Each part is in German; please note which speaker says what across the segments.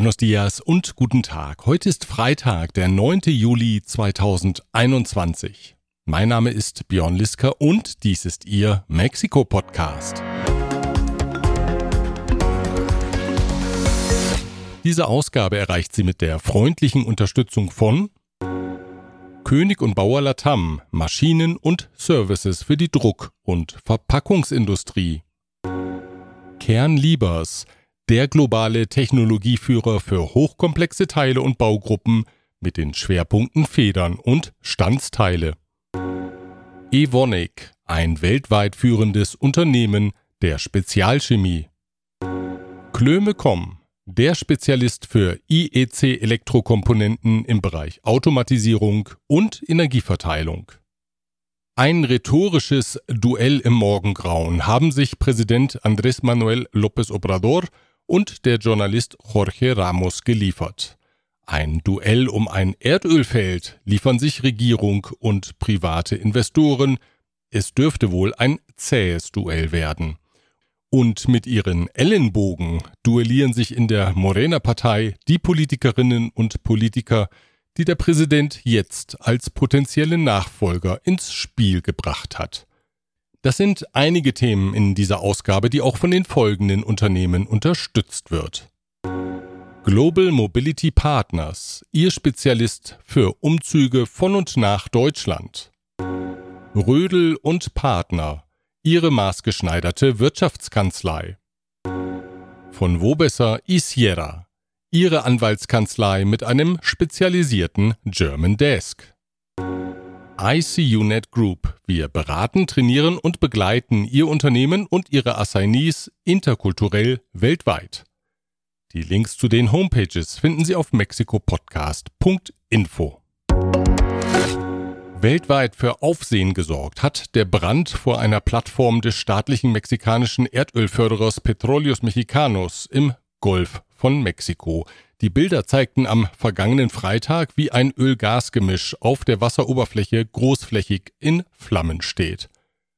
Speaker 1: Buenos dias und guten Tag. Heute ist Freitag, der 9. Juli 2021. Mein Name ist Björn Lisker und dies ist Ihr Mexiko-Podcast. Diese Ausgabe erreicht Sie mit der freundlichen Unterstützung von König und Bauer Latam, Maschinen und Services für die Druck- und Verpackungsindustrie. Kern Liebers, der globale Technologieführer für hochkomplexe Teile und Baugruppen mit den Schwerpunkten Federn und Standsteile. Evonik, ein weltweit führendes Unternehmen der Spezialchemie. Klöme.com, der Spezialist für IEC-Elektrokomponenten im Bereich Automatisierung und Energieverteilung. Ein rhetorisches Duell im Morgengrauen haben sich Präsident Andrés Manuel López Obrador und der Journalist Jorge Ramos geliefert. Ein Duell um ein Erdölfeld liefern sich Regierung und private Investoren. Es dürfte wohl ein zähes Duell werden. Und mit ihren Ellenbogen duellieren sich in der Morena-Partei die Politikerinnen und Politiker, die der Präsident jetzt als potenzielle Nachfolger ins Spiel gebracht hat. Das sind einige Themen in dieser Ausgabe, die auch von den folgenden Unternehmen unterstützt wird. Global Mobility Partners, Ihr Spezialist für Umzüge von und nach Deutschland. Rödel und Partner, Ihre maßgeschneiderte Wirtschaftskanzlei. Von Wobesser Isiera, Ihre Anwaltskanzlei mit einem spezialisierten German Desk. ICUNet Group. Wir beraten, trainieren und begleiten Ihr Unternehmen und Ihre Assignees interkulturell weltweit. Die Links zu den Homepages finden Sie auf mexikopodcast.info. Weltweit für Aufsehen gesorgt hat der Brand vor einer Plattform des staatlichen mexikanischen Erdölförderers Petróleos Mexicanos im Golf von Mexiko. Die Bilder zeigten am vergangenen Freitag, wie ein Öl-Gas-Gemisch auf der Wasseroberfläche großflächig in Flammen steht.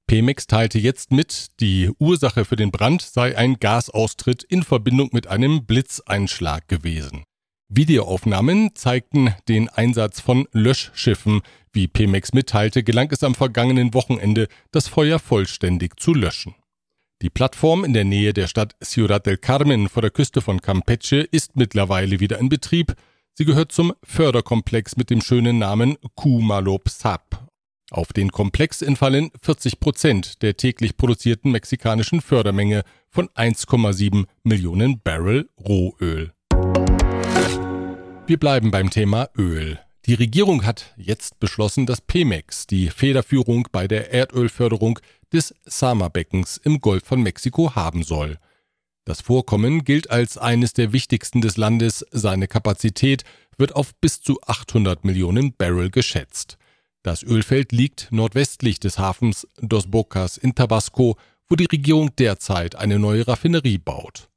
Speaker 1: Pemex teilte jetzt mit, die Ursache für den Brand sei ein Gasaustritt in Verbindung mit einem Blitzeinschlag gewesen. Videoaufnahmen zeigten den Einsatz von Löschschiffen. Wie Pemex mitteilte, gelang es am vergangenen Wochenende, das Feuer vollständig zu löschen. Die Plattform in der Nähe der Stadt Ciudad del Carmen vor der Küste von Campeche ist mittlerweile wieder in Betrieb. Sie gehört zum Förderkomplex mit dem schönen Namen Kumalop-Sap. Auf den Komplex entfallen 40 Prozent der täglich produzierten mexikanischen Fördermenge von 1,7 Millionen Barrel Rohöl. Wir bleiben beim Thema Öl. Die Regierung hat jetzt beschlossen, dass Pemex die Federführung bei der Erdölförderung des Sama-Beckens im Golf von Mexiko haben soll. Das Vorkommen gilt als eines der wichtigsten des Landes, seine Kapazität wird auf bis zu 800 Millionen Barrel geschätzt. Das Ölfeld liegt nordwestlich des Hafens Dos Bocas in Tabasco, wo die Regierung derzeit eine neue Raffinerie baut.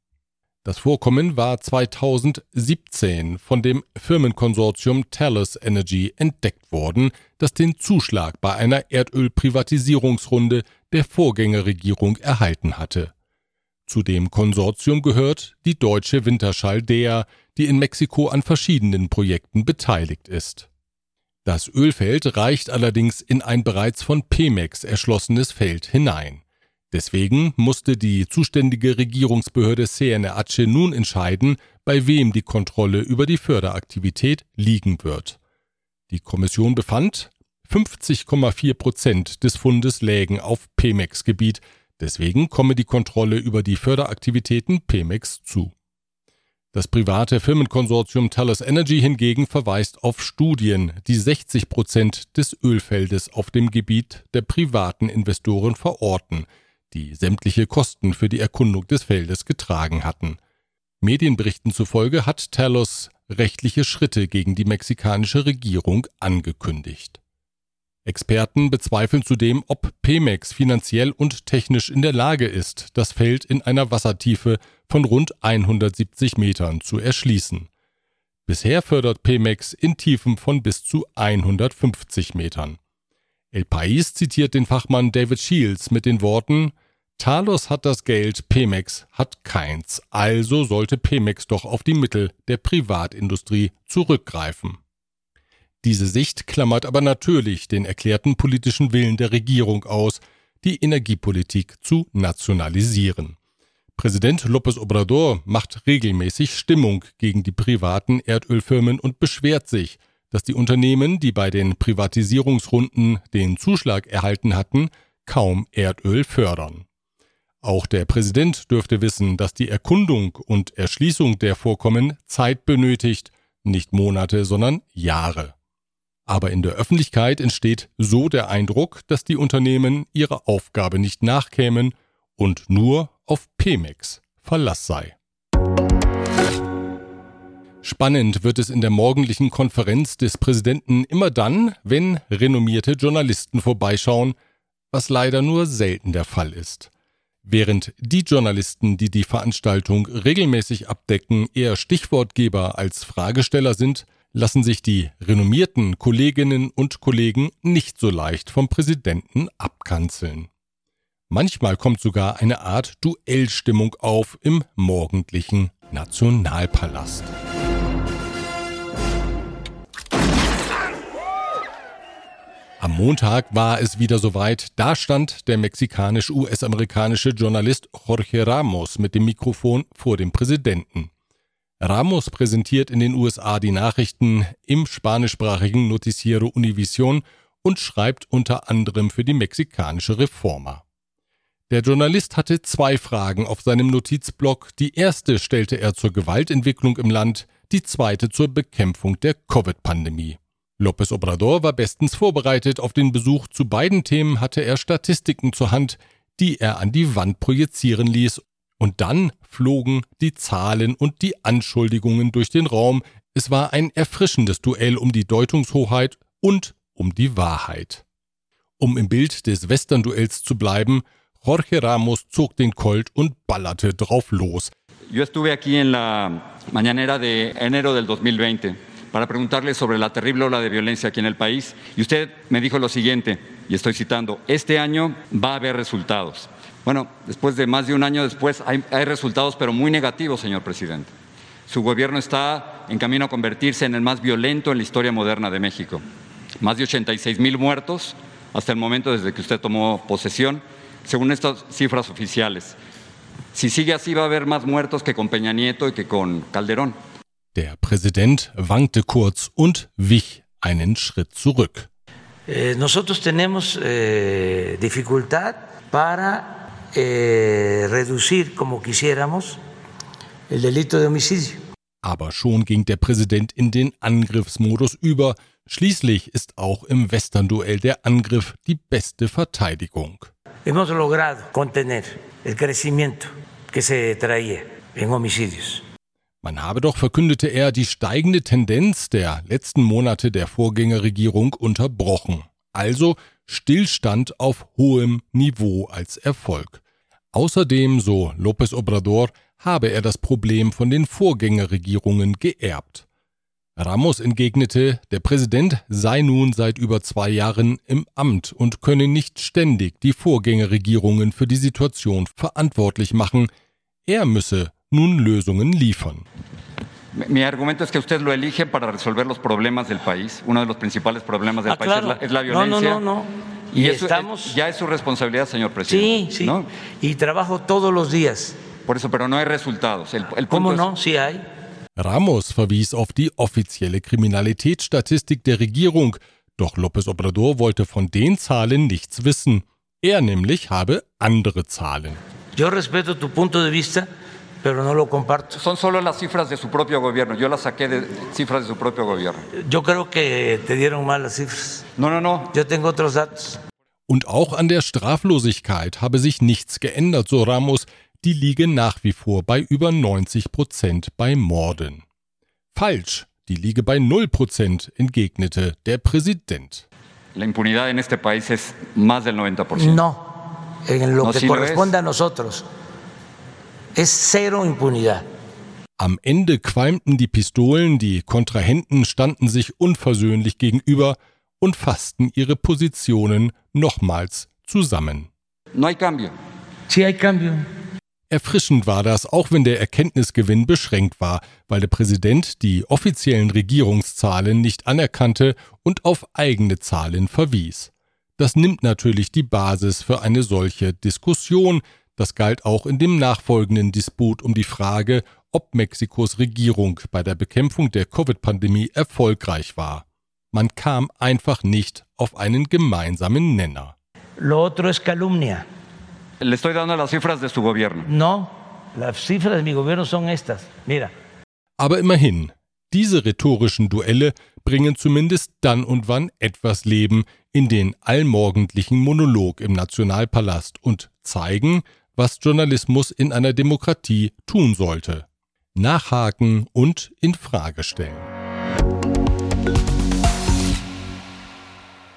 Speaker 1: Das Vorkommen war 2017 von dem Firmenkonsortium Talos Energy entdeckt worden, das den Zuschlag bei einer Erdölprivatisierungsrunde der Vorgängerregierung erhalten hatte. Zu dem Konsortium gehört die deutsche Winterschall DEA, die in Mexiko an verschiedenen Projekten beteiligt ist. Das Ölfeld reicht allerdings in ein bereits von Pemex erschlossenes Feld hinein. Deswegen musste die zuständige Regierungsbehörde CNRACE nun entscheiden, bei wem die Kontrolle über die Förderaktivität liegen wird. Die Kommission befand, 50,4 Prozent des Fundes lägen auf Pemex-Gebiet, deswegen komme die Kontrolle über die Förderaktivitäten Pemex zu. Das private Firmenkonsortium Thales Energy hingegen verweist auf Studien, die 60 Prozent des Ölfeldes auf dem Gebiet der privaten Investoren verorten – die sämtliche Kosten für die Erkundung des Feldes getragen hatten. Medienberichten zufolge hat Talos rechtliche Schritte gegen die mexikanische Regierung angekündigt. Experten bezweifeln zudem, ob Pemex finanziell und technisch in der Lage ist, das Feld in einer Wassertiefe von rund 170 Metern zu erschließen. Bisher fördert Pemex in Tiefen von bis zu 150 Metern. El País zitiert den Fachmann David Shields mit den Worten Talos hat das Geld, Pemex hat keins. Also sollte Pemex doch auf die Mittel der Privatindustrie zurückgreifen. Diese Sicht klammert aber natürlich den erklärten politischen Willen der Regierung aus, die Energiepolitik zu nationalisieren. Präsident López Obrador macht regelmäßig Stimmung gegen die privaten Erdölfirmen und beschwert sich, dass die Unternehmen, die bei den Privatisierungsrunden den Zuschlag erhalten hatten, kaum Erdöl fördern. Auch der Präsident dürfte wissen, dass die Erkundung und Erschließung der Vorkommen Zeit benötigt, nicht Monate, sondern Jahre. Aber in der Öffentlichkeit entsteht so der Eindruck, dass die Unternehmen ihrer Aufgabe nicht nachkämen und nur auf Pemex Verlass sei. Spannend wird es in der morgendlichen Konferenz des Präsidenten immer dann, wenn renommierte Journalisten vorbeischauen, was leider nur selten der Fall ist. Während die Journalisten, die die Veranstaltung regelmäßig abdecken, eher Stichwortgeber als Fragesteller sind, lassen sich die renommierten Kolleginnen und Kollegen nicht so leicht vom Präsidenten abkanzeln. Manchmal kommt sogar eine Art Duellstimmung auf im morgendlichen Nationalpalast. Am Montag war es wieder soweit. Da stand der mexikanisch-US-amerikanische Journalist Jorge Ramos mit dem Mikrofon vor dem Präsidenten. Ramos präsentiert in den USA die Nachrichten im spanischsprachigen Noticiero Univision und schreibt unter anderem für die mexikanische Reforma. Der Journalist hatte zwei Fragen auf seinem Notizblock. Die erste stellte er zur Gewaltentwicklung im Land, die zweite zur Bekämpfung der Covid-Pandemie. López Obrador war bestens vorbereitet. Auf den Besuch zu beiden Themen hatte er Statistiken zur Hand, die er an die Wand projizieren ließ. Und dann flogen die Zahlen und die Anschuldigungen durch den Raum. Es war ein erfrischendes Duell um die Deutungshoheit und um die Wahrheit. Um im Bild des Western-Duells zu bleiben, Jorge Ramos zog den Colt und ballerte drauf los.
Speaker 2: Yo estuve aquí en la mañanera de enero del 2020. para preguntarle sobre la terrible ola de violencia aquí en el país. Y usted me dijo lo siguiente, y estoy citando, este año va a haber resultados. Bueno, después de más de un año después hay, hay resultados, pero muy negativos, señor presidente. Su gobierno está en camino a convertirse en el más violento en la historia moderna de México. Más de 86 mil muertos hasta el momento desde que usted tomó posesión, según estas cifras oficiales. Si sigue así va a haber más muertos que con Peña Nieto y que con Calderón.
Speaker 1: Der Präsident wankte kurz und wich einen Schritt zurück.
Speaker 3: Eh, nosotros tenemos eh, dificultad para eh, reducir como quisiéramos el delito de homicidio.
Speaker 1: Aber schon ging der Präsident in den Angriffsmodus über. Schließlich ist auch im Western-Duell der Angriff die beste Verteidigung.
Speaker 3: Hemos logrado contener el crecimiento que se traía en homicidios.
Speaker 1: Man habe doch, verkündete er, die steigende Tendenz der letzten Monate der Vorgängerregierung unterbrochen. Also Stillstand auf hohem Niveau als Erfolg. Außerdem, so López Obrador, habe er das Problem von den Vorgängerregierungen geerbt. Ramos entgegnete, der Präsident sei nun seit über zwei Jahren im Amt und könne nicht ständig die Vorgängerregierungen für die Situation verantwortlich machen, er müsse nun Lösungen liefern.
Speaker 2: Mi argumento es que usted lo elige para resolver los problemas del país. Uno de los principales problemas del
Speaker 3: Ah,
Speaker 2: país
Speaker 3: claro.
Speaker 2: es, la, es la
Speaker 3: No, no,
Speaker 2: violencia.
Speaker 3: no, no.
Speaker 2: Y,
Speaker 3: Y
Speaker 2: eso
Speaker 3: estamos-
Speaker 2: es- ya es su responsabilidad, señor
Speaker 3: Sí,
Speaker 2: presidente.
Speaker 3: sí.
Speaker 2: ¿no?
Speaker 3: Y trabajo todos los días.
Speaker 2: Por eso, pero no hay resultados. El, el
Speaker 3: ¿Cómo
Speaker 2: es-
Speaker 3: no? Sí hay.
Speaker 1: Ramos verwies auf die offizielle Kriminalitätsstatistik der Regierung, doch López Obrador wollte von den Zahlen nichts wissen. Er nämlich habe andere Zahlen.
Speaker 3: Yo respeto tu punto de vista, pero no lo comparto.
Speaker 2: Son solo las cifras de su propio gobierno. Yo las saqué de cifras de su propio gobierno.
Speaker 3: Yo creo que te dieron mal las cifras.
Speaker 2: No, no, no.
Speaker 3: Yo tengo otros datos.
Speaker 1: Und auch an der Straflosigkeit habe sich nichts geändert, so Ramos, die liege nach wie vor bei über 90 Prozent bei Morden. Falsch, die liege bei 0 Prozent, entgegnete der Präsident.
Speaker 2: La impunidad en este país es más del 90%.
Speaker 3: No, en lo
Speaker 2: No,
Speaker 3: que
Speaker 2: lo
Speaker 3: corresponde
Speaker 2: es.
Speaker 3: a nosotros. Es cero impunidad.
Speaker 1: Am Ende qualmten die Pistolen, die Kontrahenten standen sich unversöhnlich gegenüber und fassten ihre Positionen nochmals zusammen.
Speaker 2: No hay cambio.
Speaker 3: Sí hay cambio.
Speaker 1: Erfrischend war das, auch wenn der Erkenntnisgewinn beschränkt war, weil der Präsident die offiziellen Regierungszahlen nicht anerkannte und auf eigene Zahlen verwies. Das nimmt natürlich die Basis für eine solche Diskussion, das galt auch in dem nachfolgenden Disput um die Frage, ob Mexikos Regierung bei der Bekämpfung der Covid-Pandemie erfolgreich war. Man kam einfach nicht auf einen gemeinsamen Nenner.
Speaker 3: Lo otro es calumnia.
Speaker 2: Le estoy dando las cifras de su gobierno.
Speaker 3: No, las cifras de mi gobierno son estas. Mira.
Speaker 1: Aber immerhin, diese rhetorischen Duelle bringen zumindest dann und wann etwas Leben in den allmorgendlichen Monolog im Nationalpalast und zeigen, was Journalismus in einer Demokratie tun sollte. Nachhaken und in Frage stellen.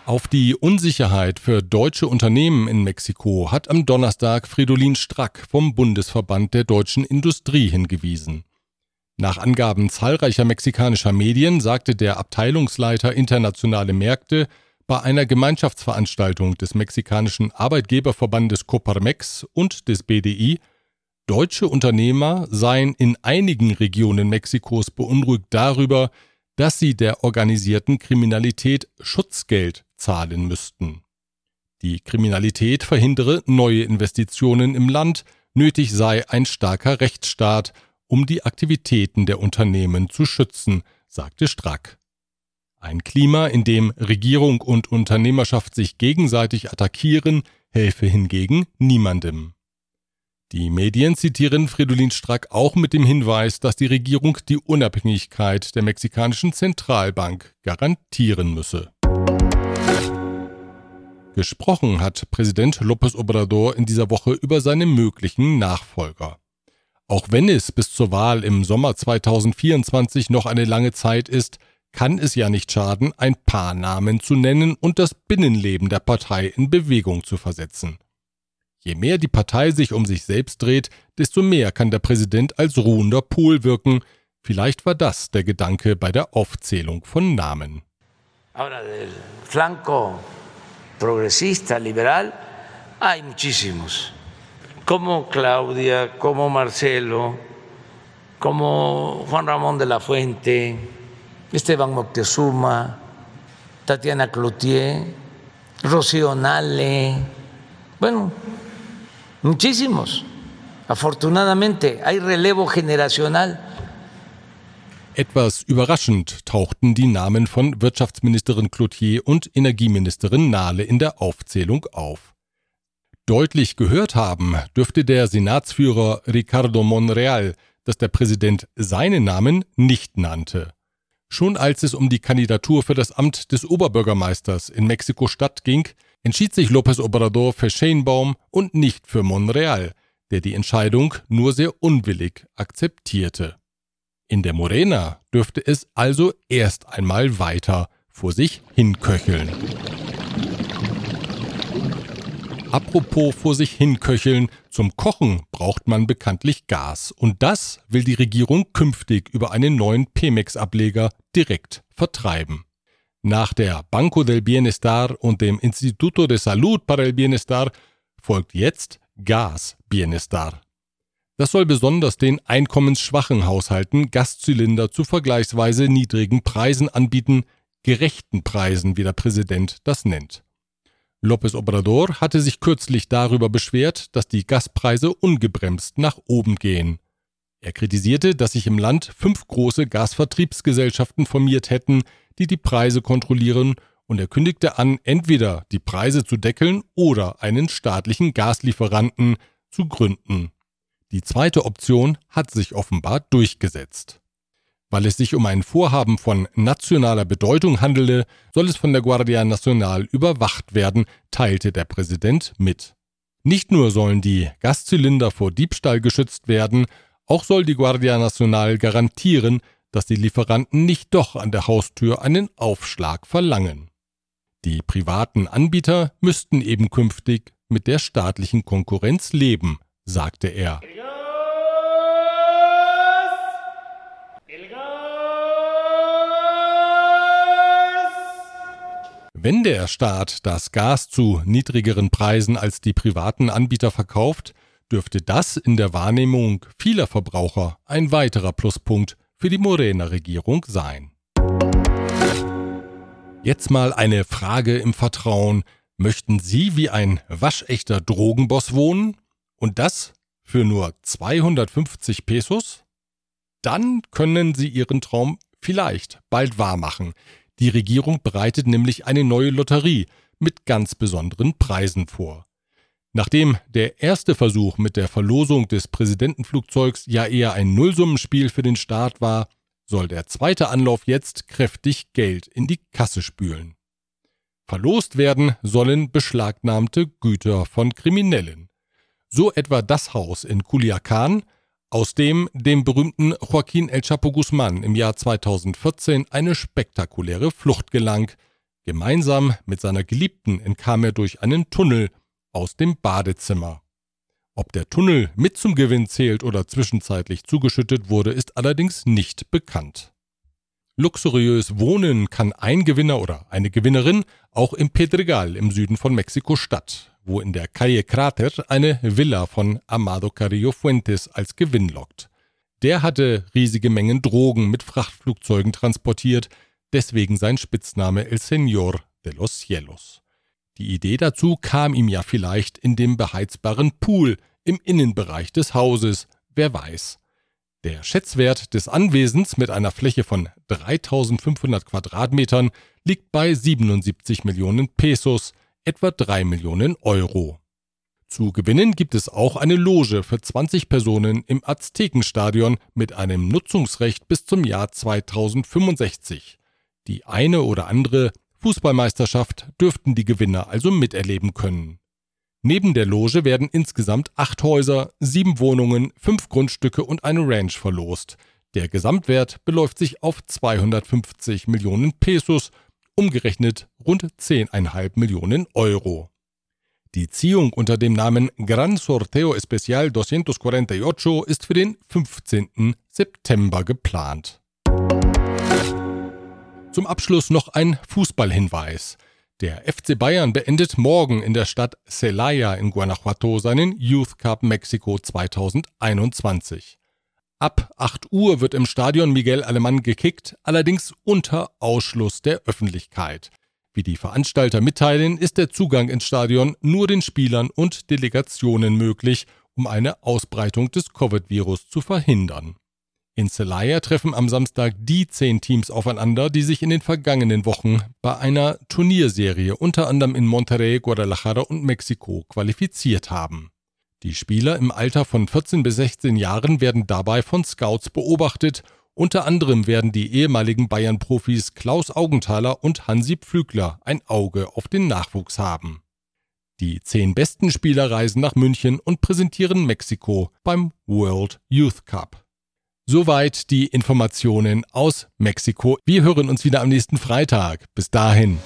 Speaker 1: Auf die Unsicherheit für deutsche Unternehmen in Mexiko hat am Donnerstag Fridolin Strack vom Bundesverband der deutschen Industrie hingewiesen. Nach Angaben zahlreicher mexikanischer Medien sagte der Abteilungsleiter internationale Märkte bei einer Gemeinschaftsveranstaltung des mexikanischen Arbeitgeberverbandes Coparmex und des BDI, deutsche Unternehmer seien in einigen Regionen Mexikos beunruhigt darüber, dass sie der organisierten Kriminalität Schutzgeld zahlen müssten. Die Kriminalität verhindere neue Investitionen im Land, nötig sei ein starker Rechtsstaat, um die Aktivitäten der Unternehmen zu schützen, sagte Strack. Ein Klima, in dem Regierung und Unternehmerschaft sich gegenseitig attackieren, helfe hingegen niemandem. Die Medien zitieren Fridolin Strack auch mit dem Hinweis, dass die Regierung die Unabhängigkeit der mexikanischen Zentralbank garantieren müsse. Gesprochen hat Präsident López Obrador in dieser Woche über seine möglichen Nachfolger. Auch wenn es bis zur Wahl im Sommer 2024 noch eine lange Zeit ist, kann es ja nicht schaden, ein paar Namen zu nennen und das Binnenleben der Partei in Bewegung zu versetzen. Je mehr die Partei sich um sich selbst dreht, desto mehr kann der Präsident als ruhender Pol wirken. Vielleicht war das der Gedanke bei der Aufzählung von Namen.
Speaker 3: Ahora, del flanco progresista, liberal, hay muchísimos. Como Claudia, como Marcelo, como Juan Ramón de la Fuente, Esteban Moctezuma, Tatiana Cloutier, Rocío Nale, bueno, muchísimos. Afortunadamente hay relevo generacional.
Speaker 1: Etwas überraschend tauchten die Namen von Wirtschaftsministerin Cloutier und Energieministerin Nahle in der Aufzählung auf. Deutlich gehört haben dürfte der Senatsführer Ricardo Monreal, dass der Präsident seinen Namen nicht nannte. Schon als es um die Kandidatur für das Amt des Oberbürgermeisters in Mexiko-Stadt ging, entschied sich López Obrador für Sheinbaum und nicht für Monreal, der die Entscheidung nur sehr unwillig akzeptierte. In der Morena dürfte es also erst einmal weiter vor sich hinköcheln. Apropos vor sich hinköcheln, zum Kochen braucht man bekanntlich Gas. Und das will die Regierung künftig über einen neuen Pemex-Ableger direkt vertreiben. Nach der Banco del Bienestar und dem Instituto de Salud para el Bienestar folgt jetzt Gas Bienestar. Das soll besonders den einkommensschwachen Haushalten Gaszylinder zu vergleichsweise niedrigen Preisen anbieten, gerechten Preisen, wie der Präsident das nennt. López Obrador hatte sich kürzlich darüber beschwert, dass die Gaspreise ungebremst nach oben gehen. Er kritisierte, dass sich im Land fünf große Gasvertriebsgesellschaften formiert hätten, die die Preise kontrollieren, und er kündigte an, entweder die Preise zu deckeln oder einen staatlichen Gaslieferanten zu gründen. Die zweite Option hat sich offenbar durchgesetzt. Weil es sich um ein Vorhaben von nationaler Bedeutung handele, soll es von der Guardia Nacional überwacht werden, teilte der Präsident mit. Nicht nur sollen die Gaszylinder vor Diebstahl geschützt werden, auch soll die Guardia Nacional garantieren, dass die Lieferanten nicht doch an der Haustür einen Aufschlag verlangen. Die privaten Anbieter müssten eben künftig mit der staatlichen Konkurrenz leben, sagte er. Wenn der Staat das Gas zu niedrigeren Preisen als die privaten Anbieter verkauft, dürfte das in der Wahrnehmung vieler Verbraucher ein weiterer Pluspunkt für die Morena-Regierung sein. Jetzt mal eine Frage im Vertrauen. Möchten Sie wie ein waschechter Drogenboss wohnen? Und das für nur 250 Pesos? Dann können Sie Ihren Traum vielleicht bald wahr machen. Die Regierung bereitet nämlich eine neue Lotterie mit ganz besonderen Preisen vor. Nachdem der erste Versuch mit der Verlosung des Präsidentenflugzeugs ja eher ein Nullsummenspiel für den Staat war, soll der zweite Anlauf jetzt kräftig Geld in die Kasse spülen. Verlost werden sollen beschlagnahmte Güter von Kriminellen. So etwa das Haus in Culiacan, aus dem dem berühmten Joaquín El Chapo Guzmán im Jahr 2014 eine spektakuläre Flucht gelang. Gemeinsam mit seiner Geliebten entkam er durch einen Tunnel aus dem Badezimmer. Ob der Tunnel mit zum Gewinn zählt oder zwischenzeitlich zugeschüttet wurde, ist allerdings nicht bekannt. Luxuriös wohnen kann ein Gewinner oder eine Gewinnerin auch im Pedregal im Süden von Mexiko-Stadt, wo in der Calle Crater eine Villa von Amado Carrillo Fuentes als Gewinn lockt. Der hatte riesige Mengen Drogen mit Frachtflugzeugen transportiert, deswegen sein Spitzname El Señor de los Cielos. Die Idee dazu kam ihm ja vielleicht in dem beheizbaren Pool im Innenbereich des Hauses, wer weiß. Der Schätzwert des Anwesens mit einer Fläche von 3500 Quadratmetern liegt bei 77 Millionen Pesos, etwa 3 Millionen Euro. Zu gewinnen gibt es auch eine Loge für 20 Personen im Aztekenstadion mit einem Nutzungsrecht bis zum Jahr 2065. Die eine oder andere Fußballmeisterschaft dürften die Gewinner also miterleben können. Neben der Loge werden insgesamt acht Häuser, sieben Wohnungen, fünf Grundstücke und eine Ranch verlost. Der Gesamtwert beläuft sich auf 250 Millionen Pesos, umgerechnet rund 10,5 Millionen Euro. Die Ziehung unter dem Namen Gran Sorteo Especial 248 ist für den 15. September geplant. Zum Abschluss noch ein Fußballhinweis. Der FC Bayern beendet morgen in der Stadt Celaya in Guanajuato seinen Youth Cup Mexico 2021. Ab 8 Uhr wird im Stadion Miguel Alemán gekickt, allerdings unter Ausschluss der Öffentlichkeit. Wie die Veranstalter mitteilen, ist der Zugang ins Stadion nur den Spielern und Delegationen möglich, um eine Ausbreitung des Covid-Virus zu verhindern. In Celaya treffen am Samstag die zehn Teams aufeinander, die sich in den vergangenen Wochen bei einer Turnierserie unter anderem in Monterrey, Guadalajara und Mexiko qualifiziert haben. Die Spieler im Alter von 14 bis 16 Jahren werden dabei von Scouts beobachtet. Unter anderem werden die ehemaligen Bayern-Profis Klaus Augenthaler und Hansi Pflügler ein Auge auf den Nachwuchs haben. Die zehn besten Spieler reisen nach München und präsentieren Mexiko beim World Youth Cup. Soweit die Informationen aus Mexiko. Wir hören uns wieder am nächsten Freitag. Bis dahin.